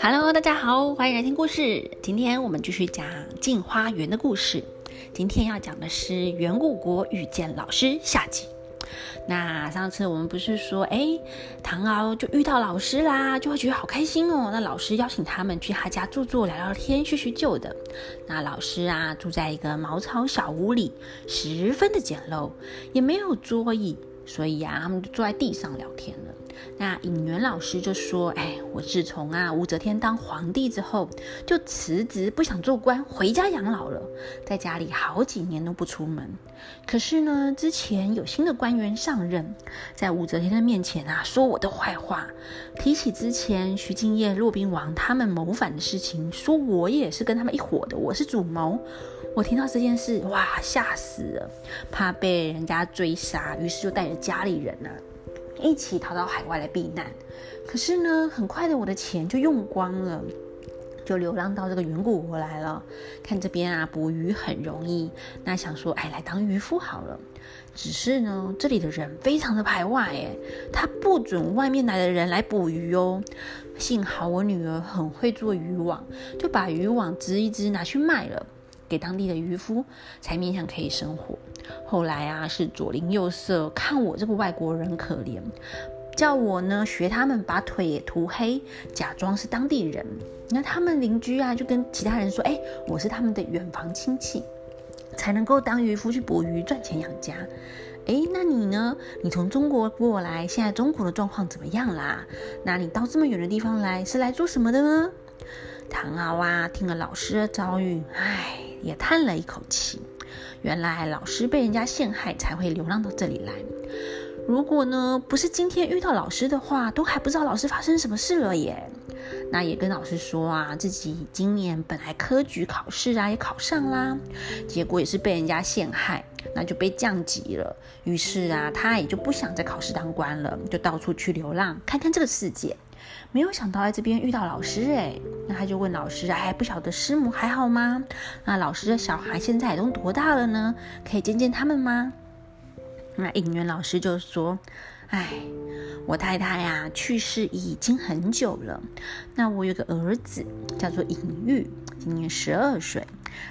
Hello，大家好，欢迎来听故事。今天我们继续讲镜花缘的故事。今天要讲的是远古国遇见老师下集。那上次我们不是说，哎，唐敖就遇到老师啦，就会觉得好开心哦。那老师邀请他们去他家住住、聊聊天、叙叙旧的。那老师啊，住在一个茅草小屋里，十分的简陋，也没有桌椅，所以呀，他们就坐在地上聊天了。那尹元老师就说：“哎，我自从啊武则天当皇帝之后，就辞职不想做官，回家养老了，在家里好几年都不出门。可是呢，之前有新的官员上任，在武则天的面前啊说我的坏话，提起之前徐敬业、骆宾王他们谋反的事情，说我也是跟他们一伙的，我是主谋。我听到这件事，哇，吓死了，怕被人家追杀，于是就带着家里人呢。”一起逃到海外来避难，可是呢，很快的我的钱就用光了，就流浪到这个远古国来了。看这边啊，捕鱼很容易，那想说，哎，来当渔夫好了。只是呢，这里的人非常的排外，哎，他不准外面来的人来捕鱼哦。幸好我女儿很会做渔网，就把渔网织一织拿去卖了，给当地的渔夫，才勉强可以生活。后来啊，是左邻右舍看我这个外国人可怜，叫我呢学他们把腿也涂黑，假装是当地人。那他们邻居啊，就跟其他人说：“哎，我是他们的远房亲戚，才能够当渔夫去捕鱼赚钱养家。”哎，那你呢？你从中国过来，现在中国的状况怎么样啦？那你到这么远的地方来，是来做什么的呢？唐敖啊，听了老师的遭遇，唉，也叹了一口气。原来老师被人家陷害，才会流浪到这里来。如果呢不是今天遇到老师的话，都还不知道老师发生什么事了耶。那也跟老师说啊，自己今年本来科举考试啊也考上啦，结果也是被人家陷害，那就被降级了。于是啊，他也就不想再考试当官了，就到处去流浪，看看这个世界。没有想到在这边遇到老师哎，那他就问老师哎，不晓得师母还好吗？那老师的小孩现在都多大了呢？可以见见他们吗？那应元老师就说，哎，我太太呀去世已经很久了。那我有个儿子叫做尹玉，今年十二岁，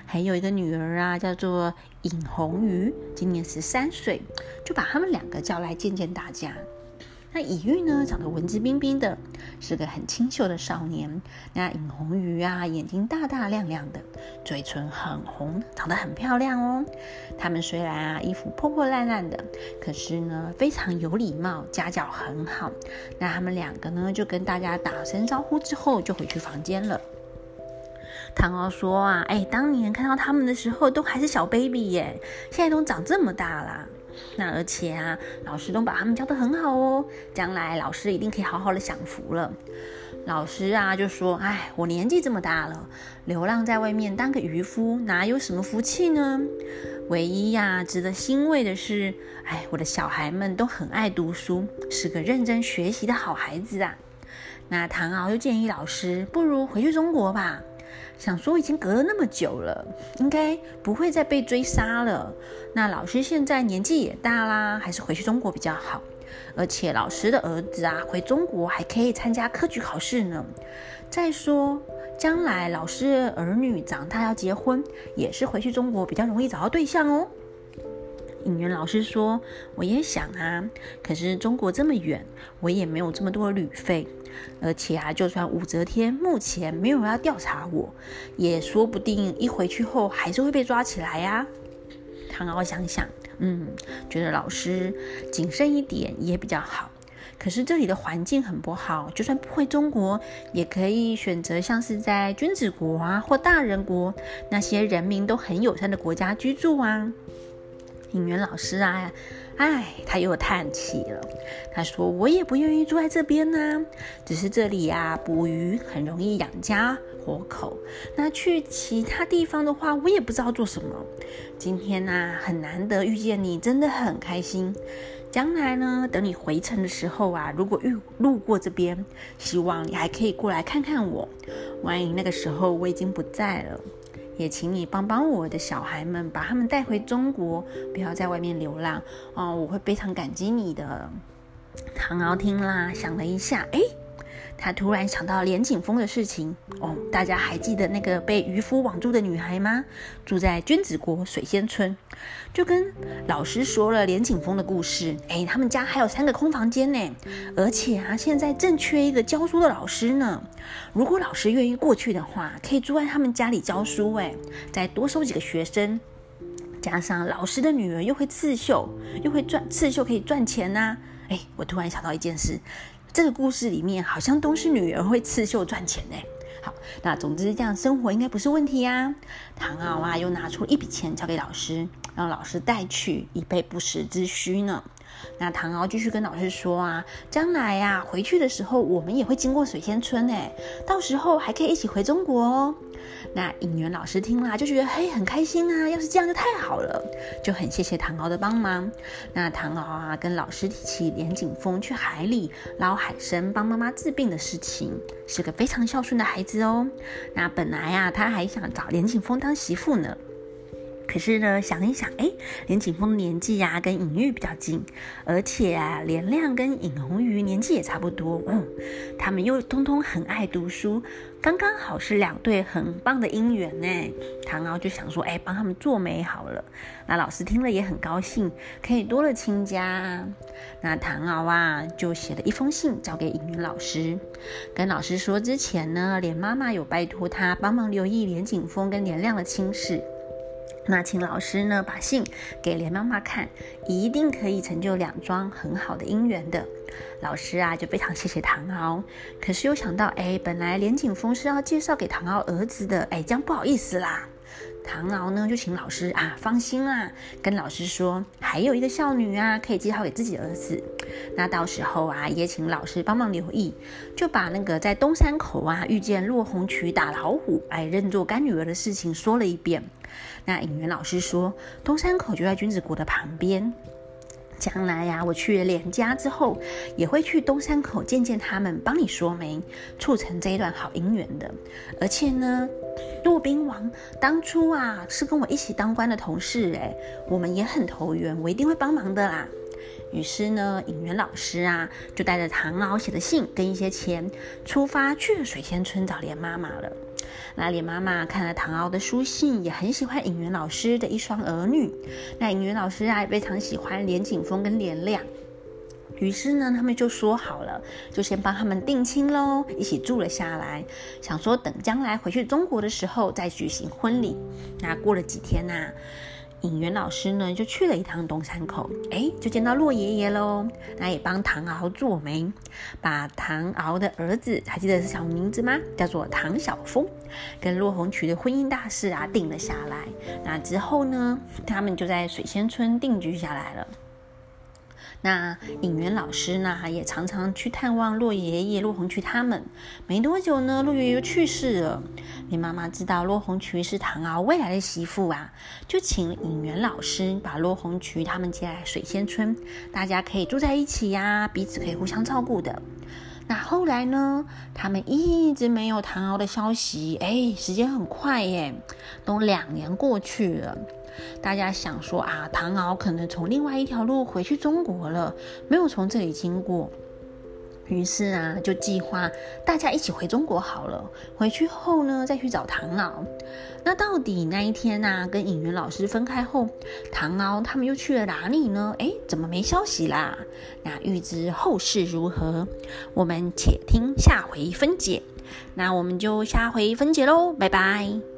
还有一个女儿啊叫做尹红瑜，今年十三岁，就把他们两个叫来见见大家。那尹玉呢，长得文质彬彬的，是个很清秀的少年。那尹红鱼啊，眼睛大大亮亮的，嘴唇很红，长得很漂亮哦。他们虽然啊衣服破破烂烂的，可是呢非常有礼貌，家教很好。那他们两个呢，就跟大家打声招呼之后，就回去房间了。唐敖说啊，哎，当年看到他们的时候，都还是小 baby 耶，现在都长这么大啦。那而且啊，老师都把他们教得很好哦，将来老师一定可以好好的享福了。老师啊就说：“哎，我年纪这么大了，流浪在外面当个渔夫，哪有什么福气呢？唯一呀值得欣慰的是，哎，我的小孩们都很爱读书，是个认真学习的好孩子啊。”那唐敖又建议老师，不如回去中国吧。想说已经隔了那么久了，应该不会再被追杀了。那老师现在年纪也大啦，还是回去中国比较好。而且老师的儿子啊，回中国还可以参加科举考试呢。再说，将来老师儿女长大要结婚，也是回去中国比较容易找到对象哦。尹元老师说：“我也想啊，可是中国这么远，我也没有这么多旅费。而且啊，就算武则天目前没有要调查我，也说不定一回去后还是会被抓起来呀。”唐敖想想，嗯，觉得老师谨慎一点也比较好。可是这里的环境很不好，就算不回中国，也可以选择像是在君子国啊或大人国那些人民都很友善的国家居住啊。尹元老师啊，哎，他又叹气了。他说：“我也不愿意住在这边呢，只是这里呀，捕鱼很容易养家活口。那去其他地方的话，我也不知道做什么。今天呢，很难得遇见你，真的很开心。将来呢，等你回城的时候啊，如果遇路过这边，希望你还可以过来看看我。万一那个时候我已经不在了。”也请你帮帮我的小孩们，把他们带回中国，不要在外面流浪哦，我会非常感激你的。唐敖听啦，想了一下，哎。他突然想到连景峰的事情哦，大家还记得那个被渔夫网住的女孩吗？住在君子国水仙村，就跟老师说了连景峰的故事。哎，他们家还有三个空房间呢，而且啊，现在正缺一个教书的老师呢。如果老师愿意过去的话，可以住在他们家里教书，哎，再多收几个学生，加上老师的女儿又会刺绣，又会赚刺绣可以赚钱呐。哎，我突然想到一件事。这个故事里面好像都是女人会刺绣赚钱呢。好，那总之这样生活应该不是问题呀。唐敖啊，又拿出一笔钱交给老师，让老师带去以备不时之需呢。那唐敖继续跟老师说啊，将来呀回去的时候，我们也会经过水仙村哎，到时候还可以一起回中国哦。那尹元老师听了就觉得嘿很开心啊，要是这样就太好了，就很谢谢唐敖的帮忙。那唐敖啊跟老师提起连景峰去海里捞海参帮妈妈治病的事情，是个非常孝顺的孩子哦。那本来啊他还想找连景峰当媳妇呢。可是呢，想一想，哎，连景峰的年纪呀，跟尹玉比较近，而且啊，连亮跟尹红瑜年纪也差不多，嗯，他们又通通很爱读书，刚刚好是两对很棒的姻缘呢。唐敖就想说，哎，帮他们做媒好了。那老师听了也很高兴，可以多了亲家。那唐敖啊，就写了一封信交给尹云老师，跟老师说，之前呢，连妈妈有拜托他帮忙留意连景峰跟连亮的亲事。那请老师呢把信给连妈妈看，一定可以成就两桩很好的姻缘的。老师啊就非常谢谢唐敖，可是又想到，哎，本来连景峰是要介绍给唐敖儿子的，哎，这样不好意思啦。唐敖呢就请老师啊放心啦，跟老师说还有一个孝女啊可以介绍给自己儿子，那到时候啊也请老师帮忙留意，就把那个在东山口啊遇见落红渠打老虎，哎认作干女儿的事情说了一遍。那尹元老师说东山口就在君子国的旁边。将来呀，我去了连家之后，也会去东山口见见他们，帮你说媒，促成这一段好姻缘的。而且呢，骆宾王当初啊是跟我一起当官的同事，哎，我们也很投缘，我一定会帮忙的啦。于是呢，尹元老师啊就带着唐敖写的信跟一些钱，出发去了水仙村找莲妈妈了。那莲妈妈看了唐敖的书信，也很喜欢尹元老师的一双儿女。那尹元老师啊，也非常喜欢连景峰跟连亮。于是呢，他们就说好了，就先帮他们定亲喽，一起住了下来。想说等将来回去中国的时候再举行婚礼。那过了几天呐。尹元老师呢，就去了一趟东山口，哎，就见到洛爷爷喽。那也帮唐敖做媒，把唐敖的儿子，还记得是什么名字吗？叫做唐晓峰，跟洛红渠的婚姻大事啊定了下来。那之后呢，他们就在水仙村定居下来了。那尹元老师呢，也常常去探望骆爷爷、骆红渠他们。没多久呢，骆爷爷去世了。你妈妈知道骆红渠是唐敖未来的媳妇啊，就请尹元老师把骆红渠他们接来水仙村，大家可以住在一起呀，彼此可以互相照顾的。那后来呢，他们一直没有唐敖的消息。哎，时间很快耶，都两年过去了。大家想说啊，唐敖可能从另外一条路回去中国了，没有从这里经过。于是啊，就计划大家一起回中国好了。回去后呢，再去找唐敖。那到底那一天呢，跟尹元老师分开后，唐敖他们又去了哪里呢？哎，怎么没消息啦？那预知后事如何，我们且听下回分解。那我们就下回分解喽，拜拜。